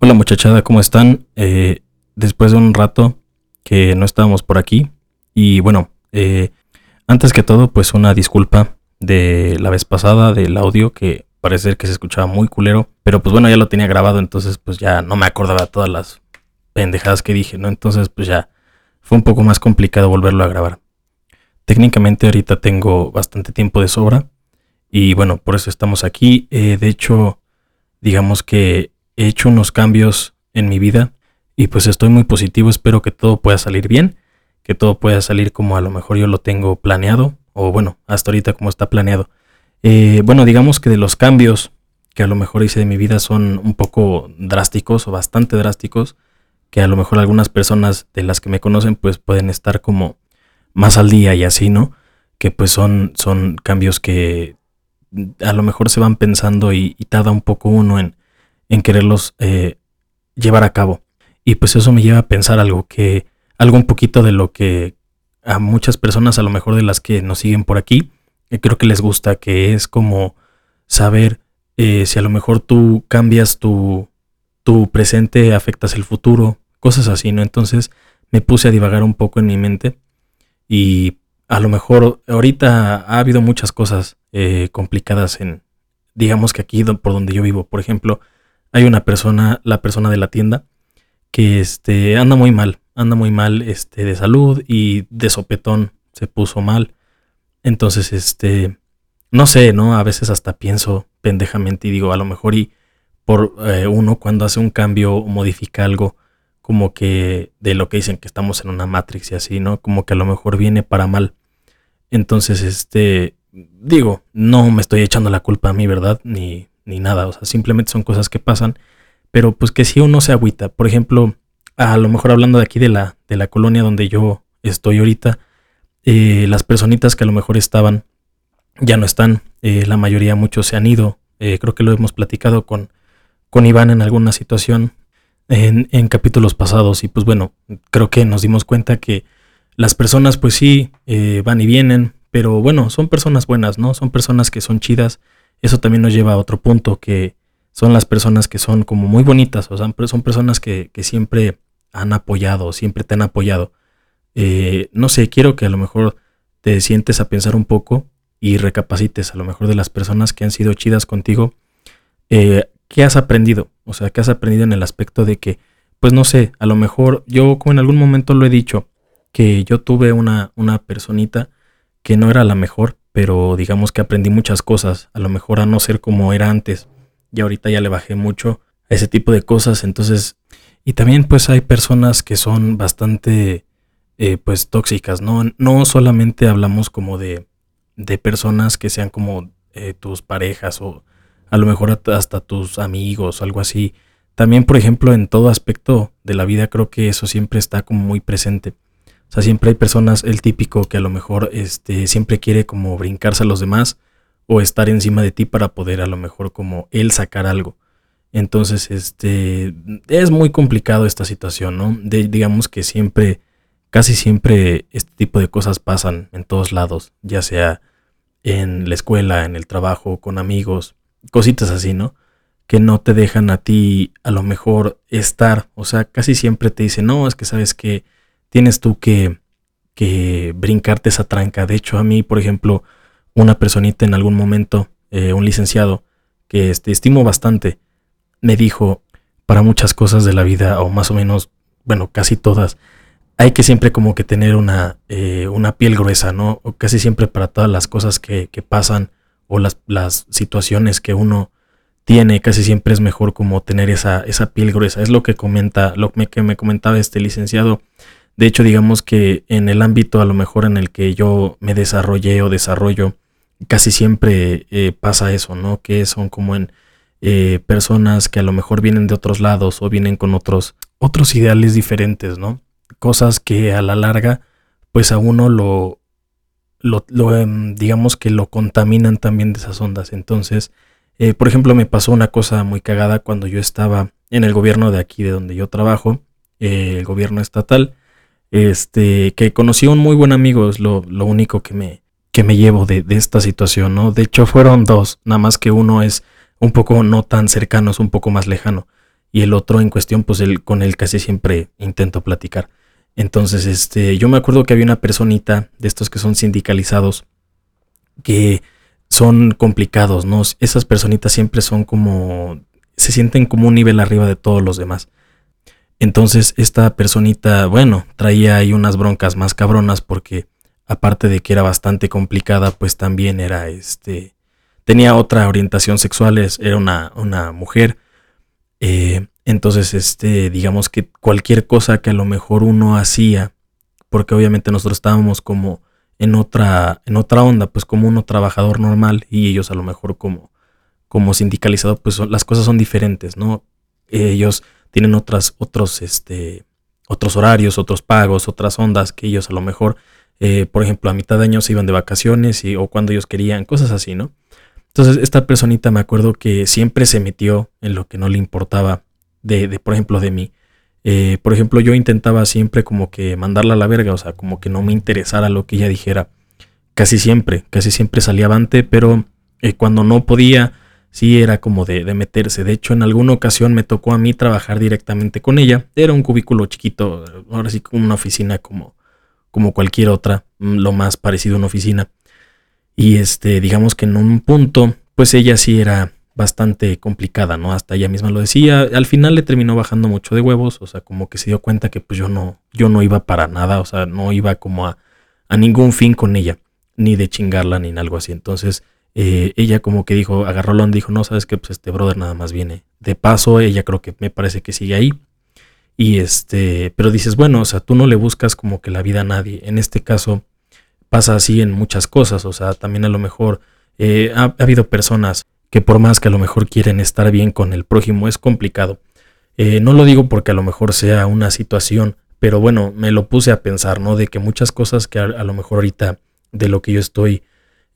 Hola muchachada, ¿cómo están? Eh, después de un rato que no estábamos por aquí. Y bueno, eh, antes que todo, pues una disculpa de la vez pasada del audio que parece que se escuchaba muy culero. Pero pues bueno, ya lo tenía grabado, entonces pues ya no me acordaba todas las pendejadas que dije, ¿no? Entonces pues ya fue un poco más complicado volverlo a grabar. Técnicamente ahorita tengo bastante tiempo de sobra. Y bueno, por eso estamos aquí. Eh, de hecho, digamos que he hecho unos cambios en mi vida y pues estoy muy positivo. Espero que todo pueda salir bien, que todo pueda salir como a lo mejor yo lo tengo planeado o bueno, hasta ahorita como está planeado. Eh, bueno, digamos que de los cambios que a lo mejor hice de mi vida son un poco drásticos o bastante drásticos, que a lo mejor algunas personas de las que me conocen pues pueden estar como más al día y así, ¿no? Que pues son, son cambios que a lo mejor se van pensando y, tarda un poco uno en, en quererlos eh, llevar a cabo. Y pues eso me lleva a pensar algo que, algo un poquito de lo que a muchas personas, a lo mejor de las que nos siguen por aquí, creo que les gusta, que es como saber eh, si a lo mejor tú cambias tu, tu presente, afectas el futuro, cosas así, ¿no? Entonces me puse a divagar un poco en mi mente y a lo mejor ahorita ha habido muchas cosas eh, complicadas en, digamos que aquí por donde yo vivo, por ejemplo, hay una persona, la persona de la tienda, que este, anda muy mal, anda muy mal este, de salud y de sopetón se puso mal. Entonces, este, no sé, ¿no? A veces hasta pienso pendejamente y digo, a lo mejor y por eh, uno cuando hace un cambio o modifica algo, como que de lo que dicen que estamos en una Matrix y así, ¿no? Como que a lo mejor viene para mal. Entonces, este, digo, no me estoy echando la culpa a mí, ¿verdad? Ni, ni nada, o sea, simplemente son cosas que pasan, pero pues que si uno se agüita, por ejemplo, a lo mejor hablando de aquí de la, de la colonia donde yo estoy ahorita, eh, las personitas que a lo mejor estaban, ya no están, eh, la mayoría, muchos se han ido, eh, creo que lo hemos platicado con, con Iván en alguna situación, en, capítulos pasados y pues bueno, creo que nos dimos cuenta que las personas pues sí van y vienen, pero bueno, son personas buenas, ¿no? Son personas que son chidas. Eso también nos lleva a otro punto, que son las personas que son como muy bonitas, o sea, son personas que, siempre han apoyado, siempre te han apoyado. Eh, no sé, quiero que a lo mejor te sientes a pensar un poco y recapacites a lo mejor de las personas que han sido chidas contigo. Eh, ¿qué has aprendido? O sea, ¿qué has aprendido en el aspecto de que, pues no sé, a lo mejor yo como en algún momento lo he dicho, que yo tuve una, una personita que no era la mejor, pero digamos que aprendí muchas cosas, a lo mejor a no ser como era antes, y ahorita ya le bajé mucho a ese tipo de cosas, entonces, y también pues hay personas que son bastante, eh, pues tóxicas, ¿no? No solamente hablamos como de, de personas que sean como eh, tus parejas o a lo mejor hasta tus amigos algo así. También, por ejemplo, en todo aspecto de la vida creo que eso siempre está como muy presente. O sea, siempre hay personas, el típico que a lo mejor este, siempre quiere como brincarse a los demás o estar encima de ti para poder a lo mejor como él sacar algo. Entonces, este, es muy complicado esta situación, ¿no? digamos que siempre, casi siempre este tipo de cosas pasan en todos lados, ya sea en la escuela, en el trabajo, con amigos, cositas así, ¿no? Que no te dejan a ti a lo mejor estar, o sea, casi siempre te dicen, no, es que sabes que tienes tú que, que brincarte esa tranca. De hecho, a mí, por ejemplo, una personita en algún momento, eh, un licenciado, que este, estimo bastante, me dijo, para muchas cosas de la vida, o más o menos, bueno, casi todas, hay que siempre como que tener una, eh, una piel gruesa, ¿no? O casi siempre para todas las cosas que, que pasan o las, las situaciones que uno tiene, casi siempre es mejor como tener esa, esa piel gruesa. Es lo que comenta, lo que me comentaba este licenciado. De hecho, digamos que en el ámbito a lo mejor en el que yo me desarrollé o desarrollo, casi siempre eh, pasa eso, ¿no? Que son como en eh, personas que a lo mejor vienen de otros lados o vienen con otros, otros ideales diferentes, ¿no? Cosas que a la larga, pues a uno lo, lo, em, digamos que lo contaminan también de esas ondas. Entonces, eh, por ejemplo, me pasó una cosa muy cagada cuando yo estaba en el gobierno de aquí, de donde yo trabajo, el gobierno estatal, este, que conocí a un muy buen amigo, es lo, lo único que me, que me llevo de, de, esta situación, ¿no? De hecho, fueron dos, nada más que uno es un poco no tan cercano, es un poco más lejano. y el otro en cuestión, pues el, con él casi siempre intento platicar. Entonces, este, yo me acuerdo que había una personita de estos que son sindicalizados que son complicados, ¿no? Esas personitas siempre son como, se sienten como un nivel arriba de todos los demás. Entonces, esta personita, bueno, traía ahí unas broncas más cabronas porque aparte de que era bastante complicada, pues también era este, tenía otra orientación sexual, era una, una mujer. Eh, entonces, este, digamos que cualquier cosa que a lo mejor uno hacía, porque obviamente nosotros estábamos como en otra, en otra onda, pues como uno trabajador normal y ellos a lo mejor como, como sindicalizado, pues las cosas son diferentes, ¿no? Ellos tienen otras, otros, este, otros horarios, otros pagos, otras ondas que ellos a lo mejor, eh, por ejemplo, a mitad de año se iban de vacaciones o cuando ellos querían, cosas así, ¿no? Entonces, esta personita me acuerdo que siempre se metió en lo que no le importaba de, de por ejemplo, de mí. Eh, por ejemplo, yo intentaba siempre como que mandarla a la verga, o sea, como que no me interesara lo que ella dijera. Casi siempre, casi siempre salía avante, pero eh, cuando no podía, sí era como de, de, meterse. De hecho, en alguna ocasión me tocó a mí trabajar directamente con ella. Era un cubículo chiquito, ahora sí como una oficina como, como cualquier otra, mm, lo más parecido a una oficina. Y este, digamos que en un punto, pues ella sí era bastante complicada, ¿no? Hasta ella misma lo decía. Al final le terminó bajando mucho de huevos, o sea, como que se dio cuenta que pues yo no, yo no iba para nada, o sea, no iba como a, a ningún fin con ella, ni de chingarla ni en algo así. Entonces, eh, ella como que dijo, agarró y dijo, no, sabes que pues este brother nada más viene de paso, ella creo que me parece que sigue ahí. Y este, pero dices, bueno, o sea, tú no le buscas como que la vida a nadie. En este caso pasa así en muchas cosas, o sea, también a lo mejor eh, ha, habido personas que por más que a lo mejor quieren estar bien con el prójimo, es complicado. Eh, no lo digo porque a lo mejor sea una situación, pero bueno, me lo puse a pensar, ¿no? De que muchas cosas que a lo mejor ahorita de lo que yo estoy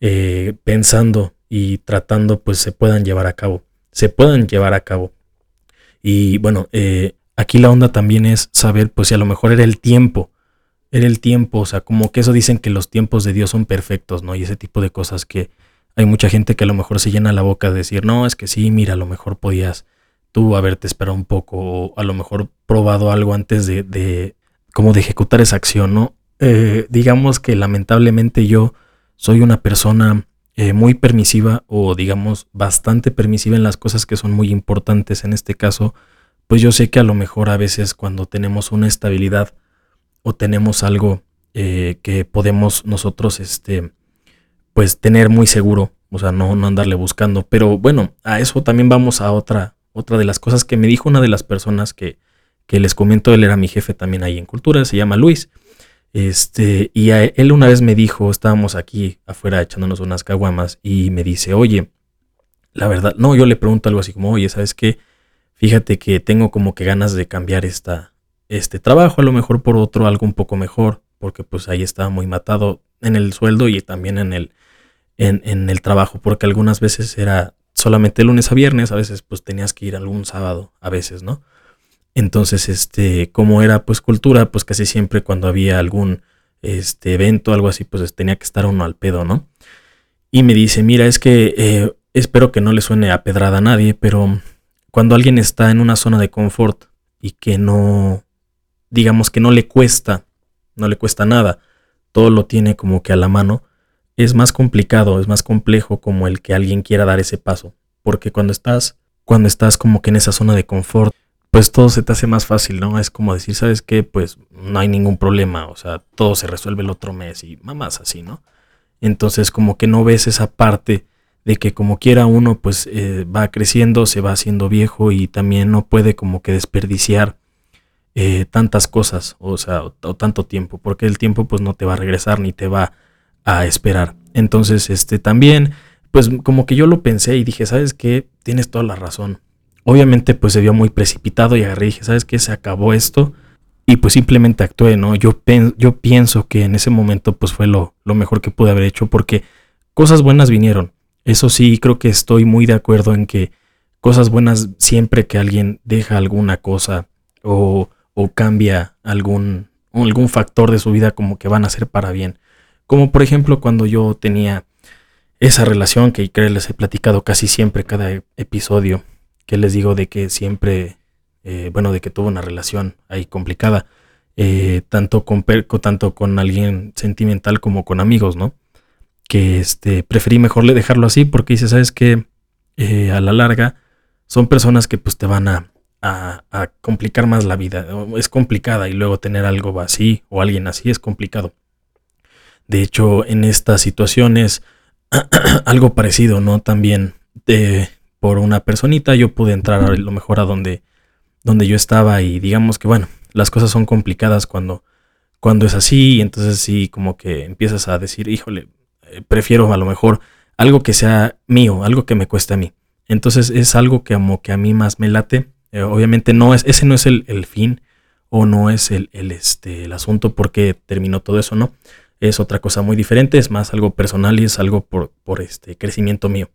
eh, pensando y tratando pues se puedan llevar a cabo, se puedan llevar a cabo. Y bueno, eh, aquí la onda también es saber pues si a lo mejor era el tiempo, era el tiempo, o sea, como que eso dicen que los tiempos de Dios son perfectos, ¿no? Y ese tipo de cosas que hay mucha gente que a lo mejor se llena la boca de decir, no, es que sí, mira, a lo mejor podías tú haberte esperado un poco o a lo mejor probado algo antes de, de como de ejecutar esa acción, ¿no? Eh, digamos que lamentablemente yo soy una persona eh, muy permisiva o digamos bastante permisiva en las cosas que son muy importantes. En este caso, pues yo sé que a lo mejor a veces cuando tenemos una estabilidad o tenemos algo eh, que podemos nosotros, este, pues tener muy seguro, o sea, no, no andarle buscando. Pero bueno, a eso también vamos a otra, otra de las cosas que me dijo una de las personas que, que les comento, él era mi jefe también ahí en cultura, se llama Luis. Este, y él una vez me dijo, estábamos aquí afuera echándonos unas caguamas y me dice, oye, la verdad, no, yo le pregunto algo así como, oye, ¿sabes qué? Fíjate que tengo como que ganas de cambiar esta, este trabajo, a lo mejor por otro, algo un poco mejor, porque pues ahí estaba muy matado en el sueldo y también en el, en, en el trabajo, porque algunas veces era solamente lunes a viernes, a veces pues tenías que ir algún sábado, a veces, ¿no? Entonces, este, como era pues cultura, pues casi siempre cuando había algún este evento, algo así, pues tenía que estar uno al pedo, ¿no? Y me dice, mira, es que eh, espero que no le suene a pedrada a nadie, pero cuando alguien está en una zona de confort y que no, digamos que no le cuesta, no le cuesta nada, todo lo tiene como que a la mano, es más complicado, es más complejo como el que alguien quiera dar ese paso, porque cuando estás, cuando estás como que en esa zona de confort, pues todo se te hace más fácil, ¿no? Es como decir, ¿sabes qué? Pues no hay ningún problema, o sea, todo se resuelve el otro mes y mamás así, ¿no? Entonces como que no ves esa parte de que como quiera uno pues eh, va creciendo, se va haciendo viejo y también no puede como que desperdiciar eh, tantas cosas, o sea, o, tanto tiempo, porque el tiempo pues no te va a regresar ni te va a esperar. Entonces, este también, pues como que yo lo pensé y dije, ¿sabes qué? Tienes toda la razón Obviamente pues se vio muy precipitado y agarré y dije, ¿sabes qué? Se acabó esto. Y pues simplemente actué, ¿no? Yo, yo pienso que en ese momento pues fue lo, lo mejor que pude haber hecho porque cosas buenas vinieron. Eso sí, creo que estoy muy de acuerdo en que cosas buenas siempre que alguien deja alguna cosa o, o cambia algún, algún factor de su vida como que van a ser para bien. Como por ejemplo cuando yo tenía esa relación que creo les he platicado casi siempre cada episodio que les digo de que siempre eh, bueno, de que tuvo una relación ahí complicada, eh, tanto, con, tanto con alguien sentimental como con amigos, ¿no? Que este, preferí mejor dejarlo así porque dice, ¿sabes que a la larga son personas que pues te van a, a, complicar más la vida. Es complicada y luego tener algo así o alguien así es complicado. De hecho, en estas situaciones, algo parecido, ¿no? También de, por una personita yo pude entrar a lo mejor a donde, donde yo estaba y digamos que, bueno, las cosas son complicadas cuando, cuando es así y entonces sí, como que empiezas a decir, híjole, eh, prefiero a lo mejor algo que sea mío, algo que me cueste a mí. Entonces es algo que como que a mí más me late eh, obviamente no es, ese no es el, fin o no es el, este, el asunto porque terminó todo eso, ¿no? Es otra cosa muy diferente, es más algo personal y es algo por, por este crecimiento mío,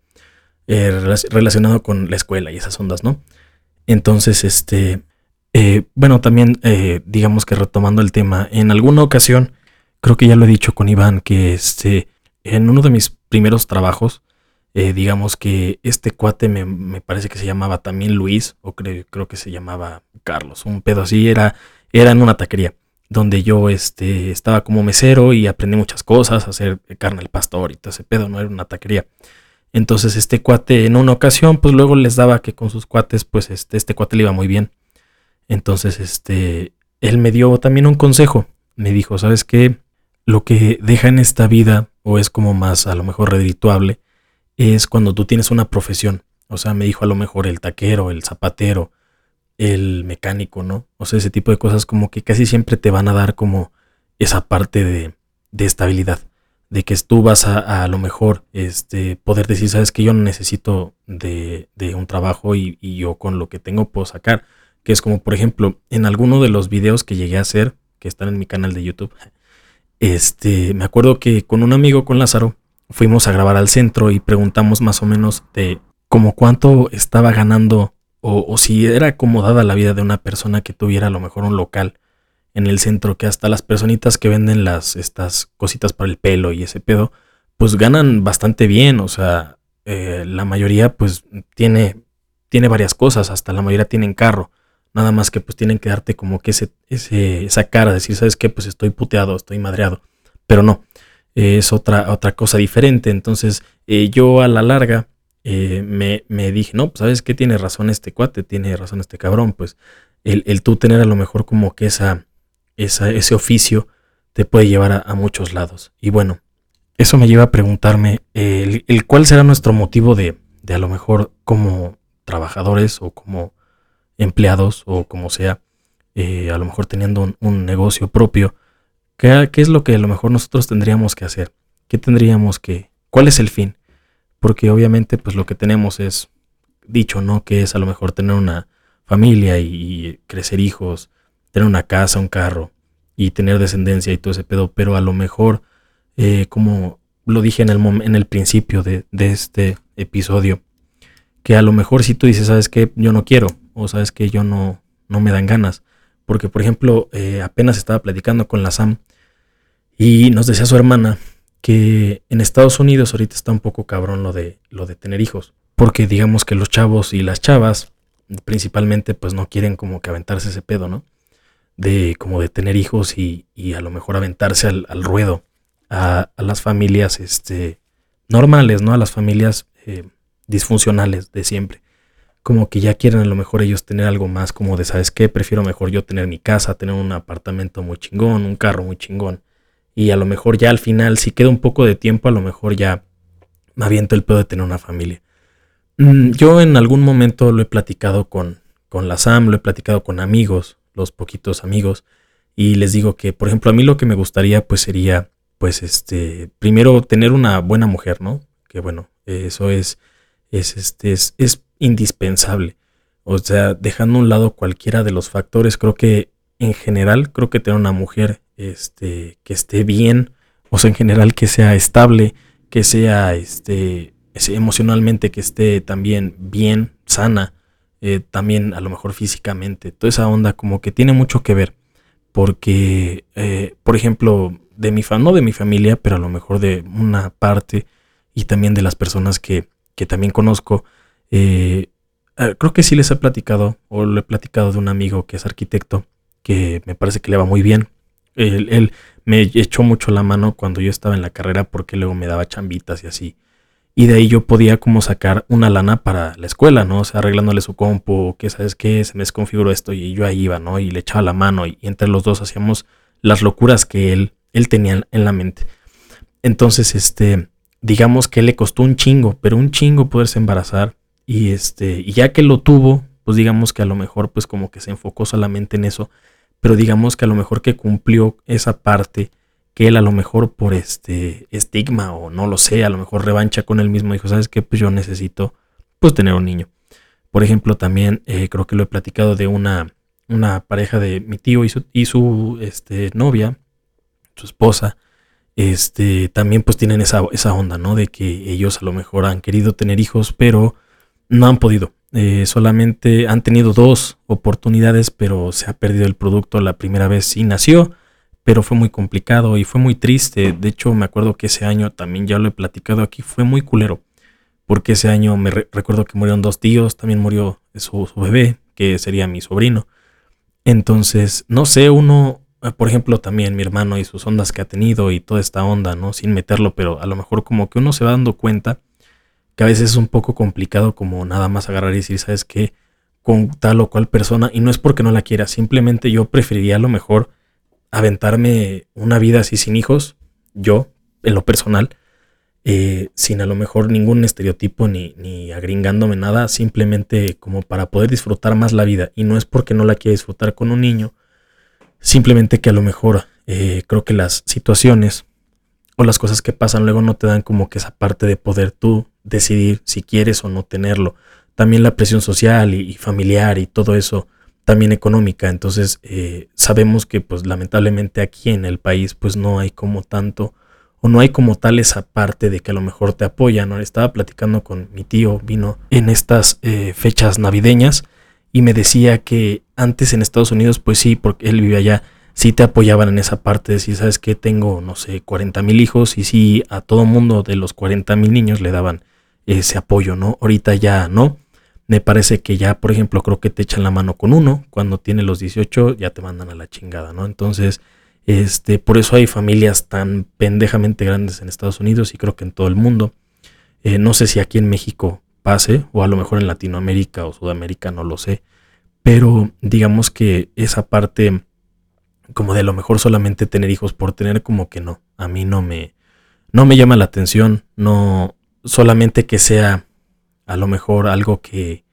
eh, relacionado con la escuela y esas ondas, ¿no? Entonces, este, eh, bueno, también digamos que retomando el tema, en alguna ocasión, creo que ya lo he dicho con Iván, que este, en uno de mis primeros trabajos, eh, digamos que este cuate me, parece que se llamaba también Luis, o creo, creo que se llamaba Carlos, un pedo así, era, era en una taquería, donde yo este, estaba como mesero y aprendí muchas cosas, hacer carne al pastor y todo ese pedo, no era una taquería. Entonces este cuate en una ocasión, pues luego les daba que con sus cuates, pues este, este cuate le iba muy bien. Entonces, este, él me dio también un consejo. Me dijo, ¿sabes qué? Lo que deja en esta vida, o es como más a lo mejor redituable, es cuando tú tienes una profesión. O sea, me dijo a lo mejor el taquero, el zapatero, el mecánico, ¿no? O sea, ese tipo de cosas como que casi siempre te van a dar como esa parte de, de estabilidad. De que tú vas a, a, lo mejor este, poder decir, sabes que yo no necesito de, de un trabajo y, y, yo con lo que tengo puedo sacar. Que es como, por ejemplo, en alguno de los videos que llegué a hacer, que están en mi canal de YouTube, este, me acuerdo que con un amigo, con Lázaro, fuimos a grabar al centro y preguntamos más o menos de como cuánto estaba ganando o, si era acomodada la vida de una persona que tuviera a lo mejor un local en el centro, que hasta las personitas que venden las estas cositas para el pelo y ese pedo, pues ganan bastante bien, o sea, eh, la mayoría pues tiene, tiene varias cosas, hasta la mayoría tienen carro, nada más que pues tienen que darte como que ese, ese, esa cara, decir, ¿sabes qué? Pues estoy puteado, estoy madreado, pero no, es otra, otra cosa diferente. Entonces eh, yo a la larga eh, me, me, dije, no, pues sabes qué tiene razón este cuate, tiene razón este cabrón, pues el, el tú tener a lo mejor como que esa, esa ese oficio te puede llevar a, muchos lados. Y bueno, eso me lleva a preguntarme el, cuál será nuestro motivo de, de, a lo mejor como trabajadores o como empleados o como sea, eh, a lo mejor teniendo un negocio propio ¿Qué, es lo que a lo mejor nosotros tendríamos que hacer? ¿Qué tendríamos que... ¿Cuál es el fin? Porque obviamente pues lo que tenemos es dicho, ¿no? Que es a lo mejor tener una familia y, crecer hijos, tener una casa, un carro y tener descendencia y todo ese pedo, pero a lo mejor, eh, como lo dije en el, en el principio de, este episodio, que a lo mejor si tú dices, sabes que yo no quiero, o sabes que yo no, no me dan ganas, porque por ejemplo, eh, apenas estaba platicando con la Sam y nos decía su hermana que en Estados Unidos ahorita está un poco cabrón lo de, lo de tener hijos. Porque digamos que los chavos y las chavas principalmente pues no quieren como que aventarse ese pedo, ¿no? De como de tener hijos y, y a lo mejor aventarse al, ruedo a, las familias este, normales, ¿no? A las familias eh, disfuncionales de siempre. Como que ya quieren a lo mejor ellos tener algo más como de, ¿sabes qué? Prefiero mejor yo tener mi casa, tener un apartamento muy chingón, un carro muy chingón y a lo mejor ya al final, si queda un poco de tiempo, a lo mejor ya me aviento el pedo de tener una familia. Mm, yo en algún momento lo he platicado con, con la SAM, lo he platicado con amigos, los poquitos amigos, y les digo que, por ejemplo, a mí lo que me gustaría pues sería, pues este, primero tener una buena mujer, ¿no? Que bueno, eso es, es, este, es, es indispensable. O sea, dejando a un lado cualquiera de los factores, creo que en general, creo que tener una mujer este, que esté bien, o sea, en general que sea estable, que sea este, emocionalmente, que esté también bien, sana, eh, también a lo mejor físicamente, toda esa onda como que tiene mucho que ver, porque, eh, por ejemplo, de mi no de mi familia, pero a lo mejor de una parte y también de las personas que, que también conozco, eh, eh, creo que sí les he platicado, o le he platicado de un amigo que es arquitecto, que me parece que le va muy bien. Él, me echó mucho la mano cuando yo estaba en la carrera porque luego me daba chambitas y así. Y de ahí yo podía como sacar una lana para la escuela, ¿no? O sea, arreglándole su compu, que sabes qué, se me desconfiguró esto y yo ahí iba, ¿no? Y le echaba la mano y, entre los dos hacíamos las locuras que él, él tenía en la mente. Entonces, este, digamos que le costó un chingo, pero un chingo poderse embarazar. Y este, y ya que lo tuvo, pues digamos que a lo mejor pues como que se enfocó solamente en eso pero digamos que a lo mejor que cumplió esa parte que él a lo mejor por este estigma o no lo sé, a lo mejor revancha con él mismo, dijo, ¿sabes qué? Pues yo necesito pues tener un niño. Por ejemplo, también eh, creo que lo he platicado de una, una pareja de mi tío y su, y su este, novia, su esposa, este, también pues tienen esa, esa onda, ¿no? De que ellos a lo mejor han querido tener hijos, pero no han podido. Eh, solamente han tenido dos oportunidades, pero se ha perdido el producto. La primera vez sí nació, pero fue muy complicado y fue muy triste. De hecho, me acuerdo que ese año también ya lo he platicado aquí, fue muy culero. Porque ese año me recuerdo que murieron dos tíos, también murió su, bebé, que sería mi sobrino. Entonces, no sé, uno, eh, por ejemplo, también mi hermano y sus ondas que ha tenido y toda esta onda, ¿no? Sin meterlo, pero a lo mejor como que uno se va dando cuenta que a veces es un poco complicado como nada más agarrar y decir, ¿sabes qué? Con tal o cual persona, y no es porque no la quiera, simplemente yo preferiría a lo mejor aventarme una vida así sin hijos, yo, en lo personal, eh, sin a lo mejor ningún estereotipo ni, ni agringándome nada, simplemente como para poder disfrutar más la vida. Y no es porque no la quiera disfrutar con un niño, simplemente que a lo mejor eh, creo que las situaciones o las cosas que pasan luego no te dan como que esa parte de poder tú decidir si quieres o no tenerlo. También la presión social y, familiar y todo eso, también económica. Entonces eh, sabemos que pues lamentablemente aquí en el país pues no hay como tanto o no hay como tal esa parte de que a lo mejor te apoyan. ¿no? Estaba platicando con mi tío, vino en estas eh, fechas navideñas y me decía que antes en Estados Unidos pues sí, porque él vive allá sí te apoyaban en esa parte de si sabes que tengo, no sé, 40 mil hijos y sí a todo mundo de los 40 mil niños le daban ese apoyo, ¿no? Ahorita ya no. Me parece que ya, por ejemplo, creo que te echan la mano con uno, cuando tiene los 18 ya te mandan a la chingada, ¿no? Entonces, este, por eso hay familias tan pendejamente grandes en Estados Unidos y creo que en todo el mundo. Eh, no sé si aquí en México pase, o a lo mejor en Latinoamérica o Sudamérica, no lo sé. Pero digamos que esa parte como de lo mejor solamente tener hijos por tener como que no, a mí no me no me llama la atención, no solamente que sea a lo mejor algo que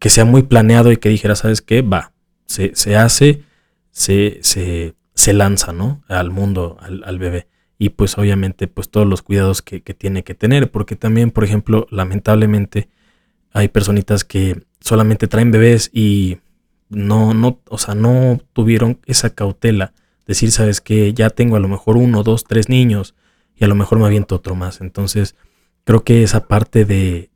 que sea muy planeado y que dijera, ¿sabes qué? Va, se, se hace, se, se, se, lanza, ¿no? Al mundo, al, al, bebé. Y pues obviamente pues todos los cuidados que, que tiene que tener, porque también, por ejemplo, lamentablemente hay personitas que solamente traen bebés y no, no, o sea, no tuvieron esa cautela. Decir, sabes que ya tengo a lo mejor uno, dos, tres niños y a lo mejor me aviento otro más. Entonces, creo que esa parte de,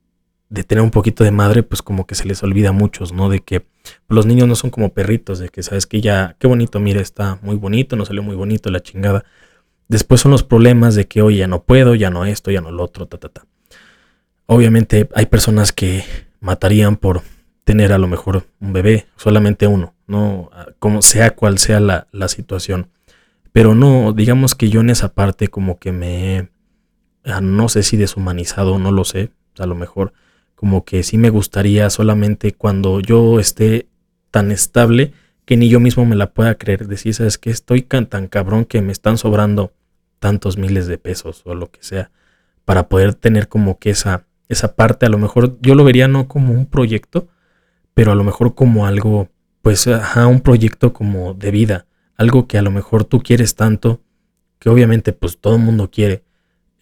de tener un poquito de madre, pues como que se les olvida a muchos, ¿no? De que los niños no son como perritos, de que sabes que ya, qué bonito, mira, está muy bonito, no salió muy bonito la chingada. Después son los problemas de que, oye, ya no puedo, ya no esto, ya no lo otro, ta, ta, ta. Obviamente hay personas que matarían por tener a lo mejor un bebé, solamente uno, no como sea cual sea la, la situación. Pero no, digamos que yo en esa parte como que me, ah, no sé si deshumanizado, no lo sé, a lo mejor como que sí me gustaría solamente cuando yo esté tan estable que ni yo mismo me la pueda creer, decir, sabes que estoy tan cabrón que me están sobrando tantos miles de pesos o lo que sea para poder tener como que esa, esa parte, a lo mejor yo lo vería no como un proyecto, pero a lo mejor como algo, pues, ajá, un proyecto como de vida, algo que a lo mejor tú quieres tanto, que obviamente pues todo el mundo quiere.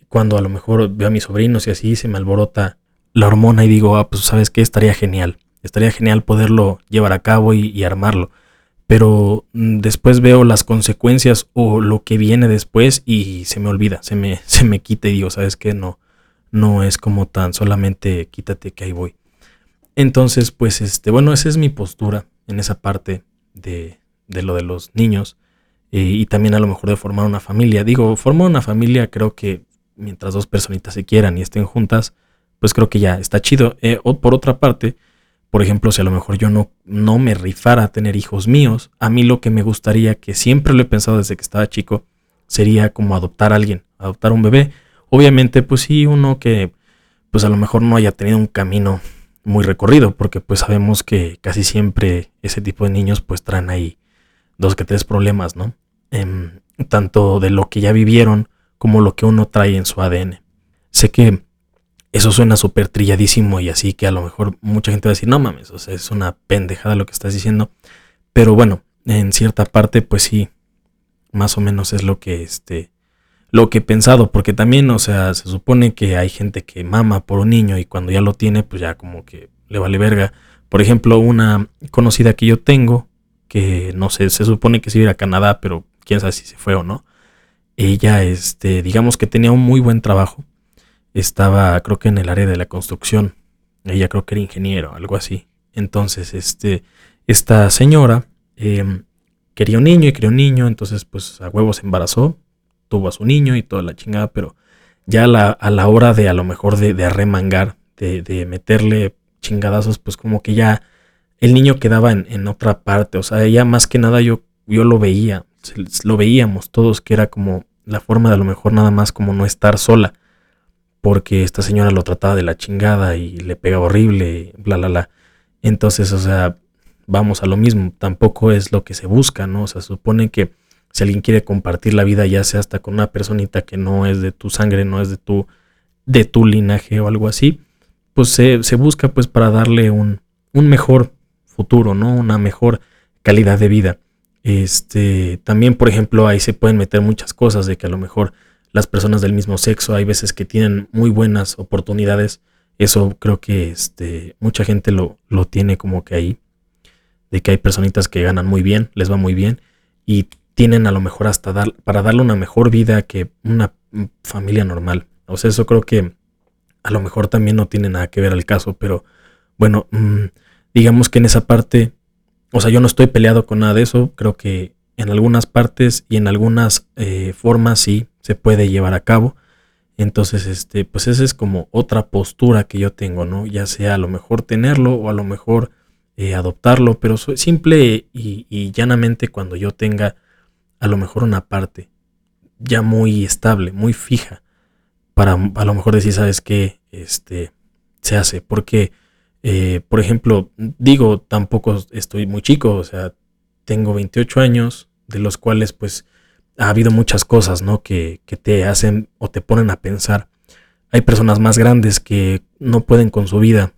Cuando a lo mejor veo a mis sobrinos y así se me alborota la hormona y digo, ah, pues sabes qué, estaría genial, estaría genial poderlo llevar a cabo y, armarlo. Pero mm, después veo las consecuencias o lo que viene después y se me olvida, se me, se me quita y digo, sabes qué, no, no es como tan solamente quítate que ahí voy. Entonces, pues, este, bueno, esa es mi postura en esa parte de, de lo de los niños eh, y también a lo mejor de formar una familia. Digo, formar una familia creo que mientras dos personitas se quieran y estén juntas, pues creo que ya está chido. Eh, o por otra parte, por ejemplo, si a lo mejor yo no, no me rifara a tener hijos míos, a mí lo que me gustaría, que siempre lo he pensado desde que estaba chico, sería como adoptar a alguien, adoptar un bebé. Obviamente, pues sí, uno que pues a lo mejor no haya tenido un camino muy recorrido, porque pues sabemos que casi siempre ese tipo de niños pues traen ahí dos que tres problemas, ¿no? Em, tanto de lo que ya vivieron como lo que uno trae en su ADN. Sé que eso suena súper trilladísimo y así que a lo mejor mucha gente va a decir, no mames, o sea, es una pendejada lo que estás diciendo. Pero bueno, en cierta parte, pues sí, más o menos es lo que este, lo que he pensado, porque también, o sea, se supone que hay gente que mama por un niño y cuando ya lo tiene, pues ya como que le vale verga. Por ejemplo, una conocida que yo tengo, que no sé, se supone que se iba a Canadá, pero quién sabe si se fue o no. Ella, este, digamos que tenía un muy buen trabajo estaba creo que en el área de la construcción. Ella creo que era ingeniero, algo así. Entonces, este, esta señora em, quería un niño y quería un niño, entonces pues a huevo se embarazó, tuvo a su niño y toda la chingada, pero ya a la, a la hora de a lo mejor de, de arremangar, de, meterle chingadazos, pues como que ya el niño quedaba en, en, otra parte, o sea, ella más que nada yo, yo lo veía, lo veíamos todos que era como la forma de a lo mejor nada más como no estar sola porque esta señora lo trataba de la chingada y le pegaba horrible, bla, bla, bla. Entonces, o sea, vamos a lo mismo, tampoco es lo que se busca, ¿no? O sea, se supone que si alguien quiere compartir la vida, ya sea hasta con una personita que no es de tu sangre, no es de tu, de tu linaje o algo así, pues se, se busca pues para darle un, un mejor futuro, ¿no? Una mejor calidad de vida. Este, también, por ejemplo, ahí se pueden meter muchas cosas de que a lo mejor las personas del mismo sexo, hay veces que tienen muy buenas oportunidades. Eso creo que este, mucha gente lo, lo tiene como que ahí, de que hay personitas que ganan muy bien, les va muy bien, y tienen a lo mejor hasta dar, para darle una mejor vida que una familia normal. O sea, eso creo que a lo mejor también no tiene nada que ver al caso, pero bueno, mmm, digamos que en esa parte, o sea, yo no estoy peleado con nada de eso, creo que en algunas partes y en algunas eh, formas sí se puede llevar a cabo. Entonces, este, pues esa es como otra postura que yo tengo, ¿no? Ya sea a lo mejor tenerlo o a lo mejor eh, adoptarlo, pero simple y, y, llanamente cuando yo tenga a lo mejor una parte ya muy estable, muy fija, para a lo mejor decir, ¿sabes qué? Este, se hace, porque, eh, por ejemplo, digo, tampoco estoy muy chico, o sea, tengo 28 años, de los cuales pues ha habido muchas cosas, ¿no? Que, te hacen o te ponen a pensar. Hay personas más grandes que no pueden con su vida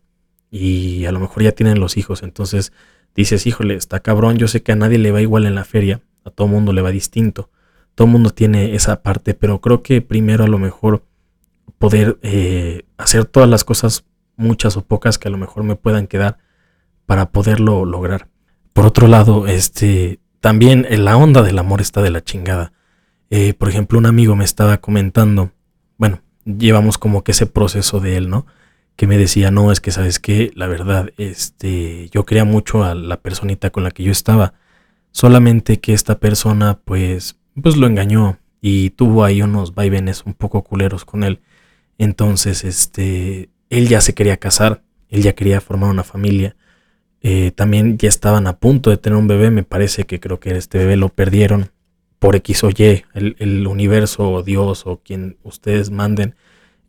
y a lo mejor ya tienen los hijos, entonces dices, híjole, está cabrón, yo sé que a nadie le va igual en la feria, a todo mundo le va distinto, todo mundo tiene esa parte, pero creo que primero a lo mejor poder eh, hacer todas las cosas, muchas o pocas que a lo mejor me puedan quedar para poderlo lograr. Por otro lado, este, también en la onda del amor está de la chingada. Eh, por ejemplo, un amigo me estaba comentando, bueno, llevamos como que ese proceso de él, ¿no? Que me decía, no, es que sabes que la verdad, este, yo quería mucho a la personita con la que yo estaba, solamente que esta persona, pues, pues lo engañó y tuvo ahí unos vaivenes un poco culeros con él. Entonces, este, él ya se quería casar, él ya quería formar una familia eh, también ya estaban a punto de tener un bebé, me parece que creo que este bebé lo perdieron por X o Y, el, universo o Dios o quien ustedes manden.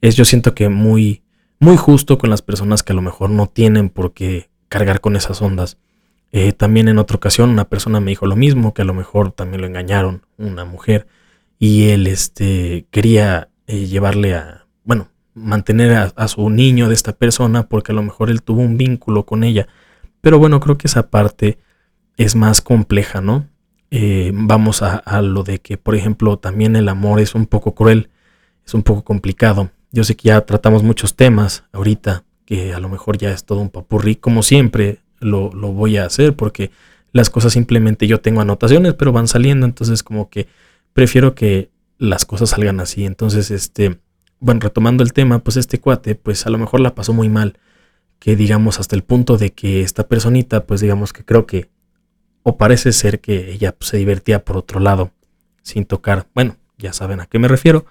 Es yo siento que muy, muy justo con las personas que a lo mejor no tienen por qué cargar con esas ondas. Eh, también en otra ocasión una persona me dijo lo mismo, que a lo mejor también lo engañaron, una mujer, y él este, quería eh, llevarle a, bueno, mantener a, su niño de esta persona porque a lo mejor él tuvo un vínculo con ella pero bueno, creo que esa parte es más compleja, ¿no? Eh, vamos a, lo de que, por ejemplo, también el amor es un poco cruel, es un poco complicado. Yo sé que ya tratamos muchos temas ahorita, que a lo mejor ya es todo un papurrí, como siempre lo, lo voy a hacer, porque las cosas simplemente yo tengo anotaciones, pero van saliendo, entonces como que prefiero que las cosas salgan así. Entonces, este, bueno, retomando el tema, pues este cuate, pues a lo mejor la pasó muy mal que digamos hasta el punto de que esta personita, pues digamos que creo que, o parece ser que ella pues, se divertía por otro lado, sin tocar, bueno, ya saben a qué me refiero,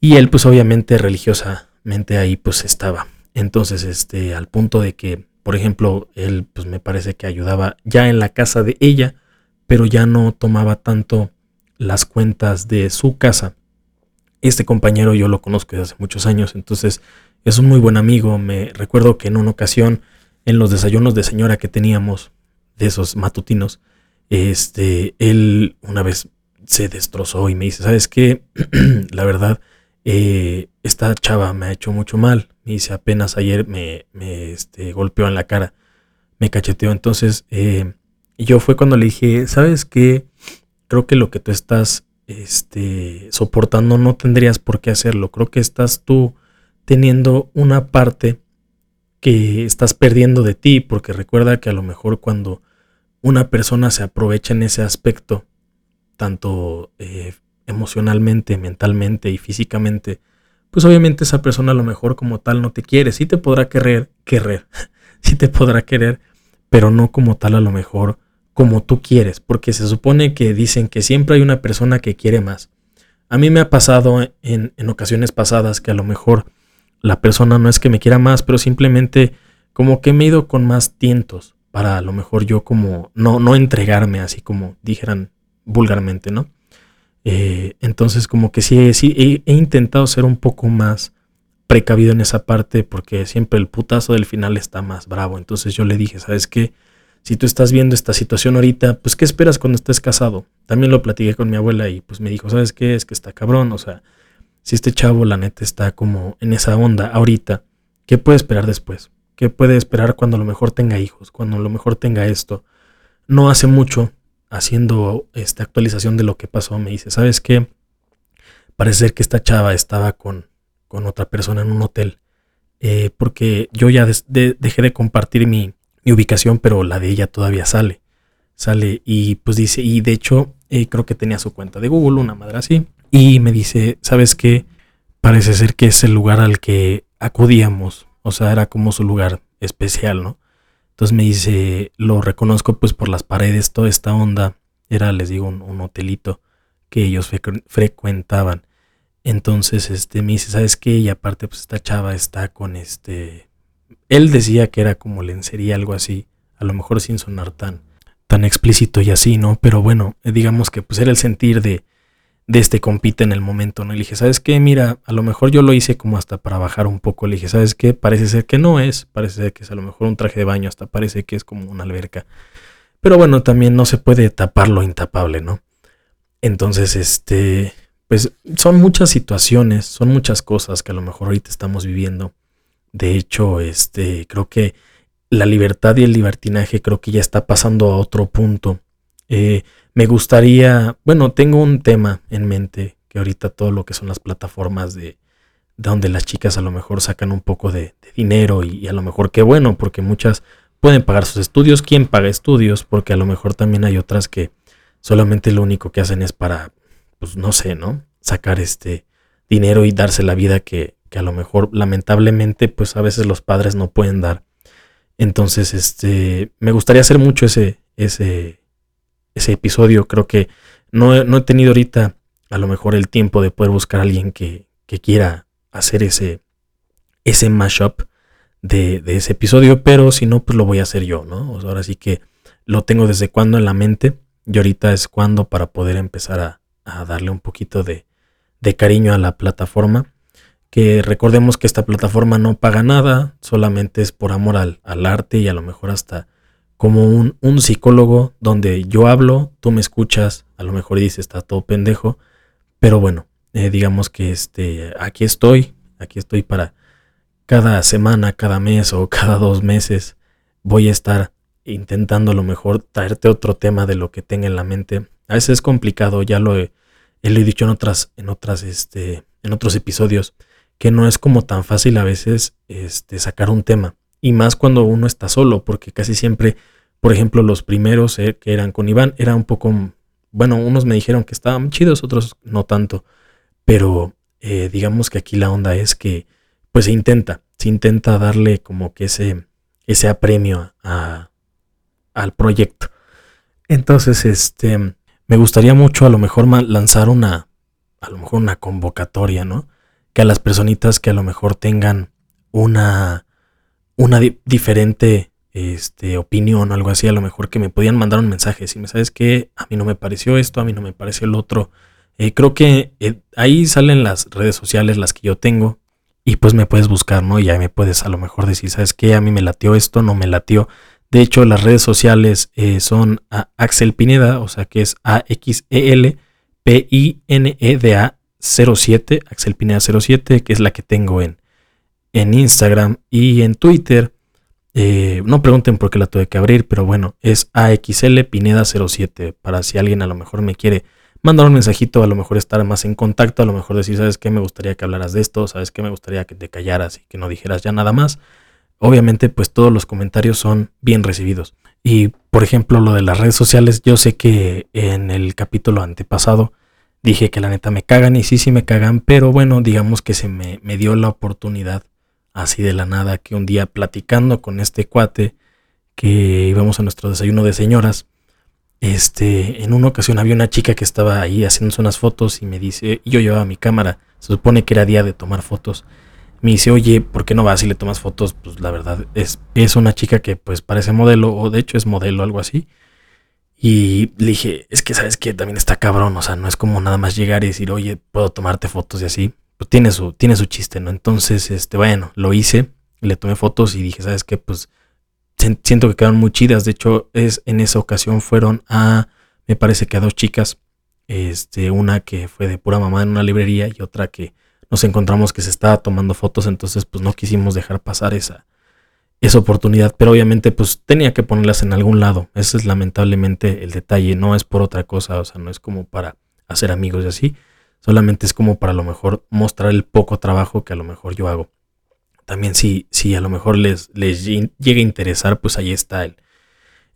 y él pues obviamente religiosamente ahí pues estaba. Entonces, este, al punto de que, por ejemplo, él pues me parece que ayudaba ya en la casa de ella, pero ya no tomaba tanto las cuentas de su casa. Este compañero yo lo conozco desde hace muchos años, entonces es un muy buen amigo. Me recuerdo que en una ocasión, en los desayunos de señora que teníamos, de esos matutinos, este, él una vez se destrozó y me dice, ¿sabes qué? la verdad, eh, esta chava me ha hecho mucho mal. Me dice, apenas ayer me, este, golpeó en la cara, me cacheteó. Entonces, eh, yo fue cuando le dije, ¿sabes qué? Creo que lo que tú estás este, soportando no tendrías por qué hacerlo. Creo que estás tú teniendo una parte que estás perdiendo de ti, porque recuerda que a lo mejor cuando una persona se aprovecha en ese aspecto, tanto eh, emocionalmente, mentalmente y físicamente, pues obviamente esa persona a lo mejor como tal no te quiere, sí te podrá querer, querer, sí te podrá querer, pero no como tal a lo mejor como tú quieres, porque se supone que dicen que siempre hay una persona que quiere más. A mí me ha pasado en, en ocasiones pasadas que a lo mejor la persona no es que me quiera más, pero simplemente como que me he ido con más tientos para a lo mejor yo como no, no entregarme así como dijeran vulgarmente, ¿no? Eh, entonces como que sí, sí he, intentado ser un poco más precavido en esa parte porque siempre el putazo del final está más bravo. Entonces yo le dije, ¿sabes qué? Si tú estás viendo esta situación ahorita, pues ¿qué esperas cuando estés casado? También lo platiqué con mi abuela y pues me dijo, ¿sabes qué? Es que está cabrón, o sea, si este chavo la neta está como en esa onda ahorita, ¿qué puede esperar después? ¿Qué puede esperar cuando a lo mejor tenga hijos? Cuando a lo mejor tenga esto. No hace mucho haciendo esta actualización de lo que pasó, me dice, ¿sabes qué? Parece ser que esta chava estaba con, con otra persona en un hotel. Eh, porque yo ya dejé de compartir mi, ubicación, pero la de ella todavía sale. Sale y pues dice, y de hecho eh, creo que tenía su cuenta de Google, una madre así. Y me dice, ¿sabes qué? Parece ser que es el lugar al que acudíamos. O sea, era como su lugar especial, ¿no? Entonces me dice, lo reconozco pues por las paredes, toda esta onda. Era, les digo, un, hotelito que ellos frecuentaban. Entonces, este, me dice, ¿sabes qué? Y aparte, pues esta chava está con este... Él decía que era como lencería, algo así. A lo mejor sin sonar tan, tan explícito y así, ¿no? Pero bueno, digamos que pues era el sentir de, de este compite en el momento, ¿no? le dije, ¿sabes qué? Mira, a lo mejor yo lo hice como hasta para bajar un poco. Le dije, ¿sabes qué? Parece ser que no es, parece ser que es a lo mejor un traje de baño, hasta parece que es como una alberca. Pero bueno, también no se puede tapar lo intapable, ¿no? Entonces, este, pues son muchas situaciones, son muchas cosas que a lo mejor ahorita estamos viviendo. De hecho, este, creo que la libertad y el libertinaje creo que ya está pasando a otro punto. Eh, me gustaría, bueno, tengo un tema en mente que ahorita todo lo que son las plataformas de, donde las chicas a lo mejor sacan un poco de, dinero y, a lo mejor qué bueno, porque muchas pueden pagar sus estudios. ¿Quién paga estudios? Porque a lo mejor también hay otras que solamente lo único que hacen es para, pues no sé, ¿no? Sacar este dinero y darse la vida que, que a lo mejor lamentablemente pues a veces los padres no pueden dar. Entonces, este, me gustaría hacer mucho ese, ese, ese episodio. Creo que no, he tenido ahorita a lo mejor el tiempo de poder buscar a alguien que, quiera hacer ese, ese mashup de, de, ese episodio, pero si no, pues lo voy a hacer yo, ¿no? ahora sí que lo tengo desde cuando en la mente y ahorita es cuando para poder empezar a, darle un poquito de, de, cariño a la plataforma. Que recordemos que esta plataforma no paga nada, solamente es por amor al, al arte y a lo mejor hasta como un, un, psicólogo donde yo hablo, tú me escuchas, a lo mejor dices, está todo pendejo, pero bueno, eh, digamos que este, aquí estoy, aquí estoy para cada semana, cada mes o cada dos meses, voy a estar intentando a lo mejor traerte otro tema de lo que tenga en la mente. A veces es complicado, ya lo he, dicho en otras, en otras, este, en otros episodios, que no es como tan fácil a veces este, sacar un tema y más cuando uno está solo, porque casi siempre, por ejemplo, los primeros eh, que eran con Iván, era un poco, bueno, unos me dijeron que estaban chidos, otros no tanto, pero eh, digamos que aquí la onda es que, pues se intenta, se intenta darle como que ese, ese apremio a, al proyecto. Entonces, este, me gustaría mucho a lo mejor lanzar una, a lo mejor una convocatoria, ¿no? Que a las personitas que a lo mejor tengan una una diferente este, opinión o algo así, a lo mejor que me podían mandar un mensaje, si me sabes que a mí no me pareció esto, a mí no me pareció el otro. Eh, creo que eh, ahí salen las redes sociales, las que yo tengo, y pues me puedes buscar, ¿no? Y ahí me puedes a lo mejor decir, ¿sabes qué? A mí me latió esto, no me latió. De hecho, las redes sociales eh, son Axel Pineda, o sea que es A-X-E-L-P-I-N-E-D-A 07, Axel Pineda 07, que es la que tengo en, en Instagram y en Twitter. Eh, no pregunten por qué la tuve que abrir, pero bueno, es AXL Pineda 07. Para si alguien a lo mejor me quiere mandar un mensajito, a lo mejor estar más en contacto, a lo mejor decir, ¿sabes qué? Me gustaría que hablaras de esto, ¿sabes qué? Me gustaría que te callaras y que no dijeras ya nada más. Obviamente, pues todos los comentarios son bien recibidos. Y por ejemplo, lo de las redes sociales, yo sé que en el capítulo antepasado dije que la neta me cagan y sí, sí me cagan, pero bueno, digamos que se me, me dio la oportunidad así de la nada que un día platicando con este cuate que íbamos a nuestro desayuno de señoras, este, en una ocasión había una chica que estaba ahí haciéndose unas fotos y me dice, yo llevaba mi cámara, se supone que era día de tomar fotos. Me dice, oye, ¿por qué no vas y le tomas fotos? Pues la verdad es, es una chica que pues parece modelo, o de hecho es modelo, algo así. Y le dije, es que sabes que también está cabrón, o sea, no es como nada más llegar y decir, oye, puedo tomarte fotos y así. Pues tiene su, tiene su chiste, ¿no? Entonces, este, bueno, lo hice, le tomé fotos y dije, ¿sabes qué? Pues siento que quedaron muy chidas. De hecho, es, en esa ocasión fueron a, me parece que a dos chicas, este, una que fue de pura mamá en una librería y otra que nos encontramos que se estaba tomando fotos, entonces pues no quisimos dejar pasar esa, esa oportunidad, pero obviamente pues tenía que ponerlas en algún lado. Ese es lamentablemente el detalle, no es por otra cosa, o sea, no es como para hacer amigos y así, solamente es como para a lo mejor mostrar el poco trabajo que a lo mejor yo hago. También si, si a lo mejor les, les llegue a interesar, pues ahí está el,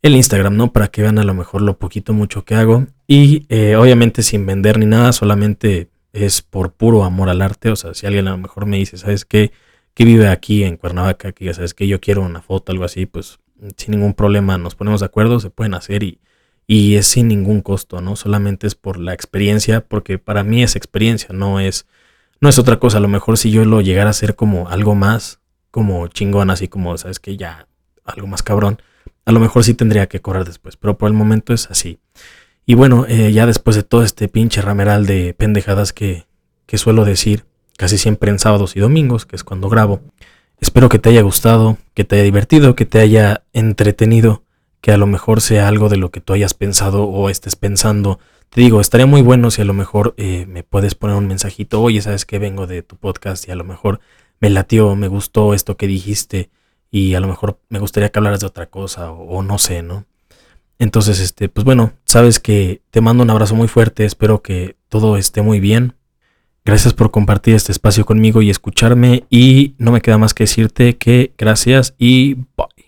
el Instagram, ¿no? Para que vean a lo mejor lo poquito mucho que hago. Y eh, obviamente sin vender ni nada, solamente es por puro amor al arte. O sea, si alguien a lo mejor me dice, ¿sabes qué? que vive aquí en Cuernavaca, que ya sabes que yo quiero una foto, algo así, pues sin ningún problema nos ponemos de acuerdo, se pueden hacer y, y es sin ningún costo, ¿no? Solamente es por la experiencia, porque para mí es experiencia, no es, no es otra cosa. A lo mejor si yo lo llegara a hacer como algo más, como chingón, así como, sabes que ya algo más cabrón, a lo mejor sí tendría que cobrar después, pero por el momento es así. Y bueno, eh, ya después de todo este pinche rameral de pendejadas que, que suelo decir, casi siempre en sábados y domingos, que es cuando grabo. Espero que te haya gustado, que te haya divertido, que te haya entretenido, que a lo mejor sea algo de lo que tú hayas pensado o estés pensando. Te digo, estaría muy bueno si a lo mejor eh, me puedes poner un mensajito, oye, sabes que vengo de tu podcast y a lo mejor me latió, me gustó esto que dijiste y a lo mejor me gustaría que hablaras de otra cosa o, no sé, ¿no? Entonces, este, pues bueno, sabes que te mando un abrazo muy fuerte, espero que todo esté muy bien Gracias por compartir este espacio conmigo y escucharme y no me queda más que decirte que gracias y.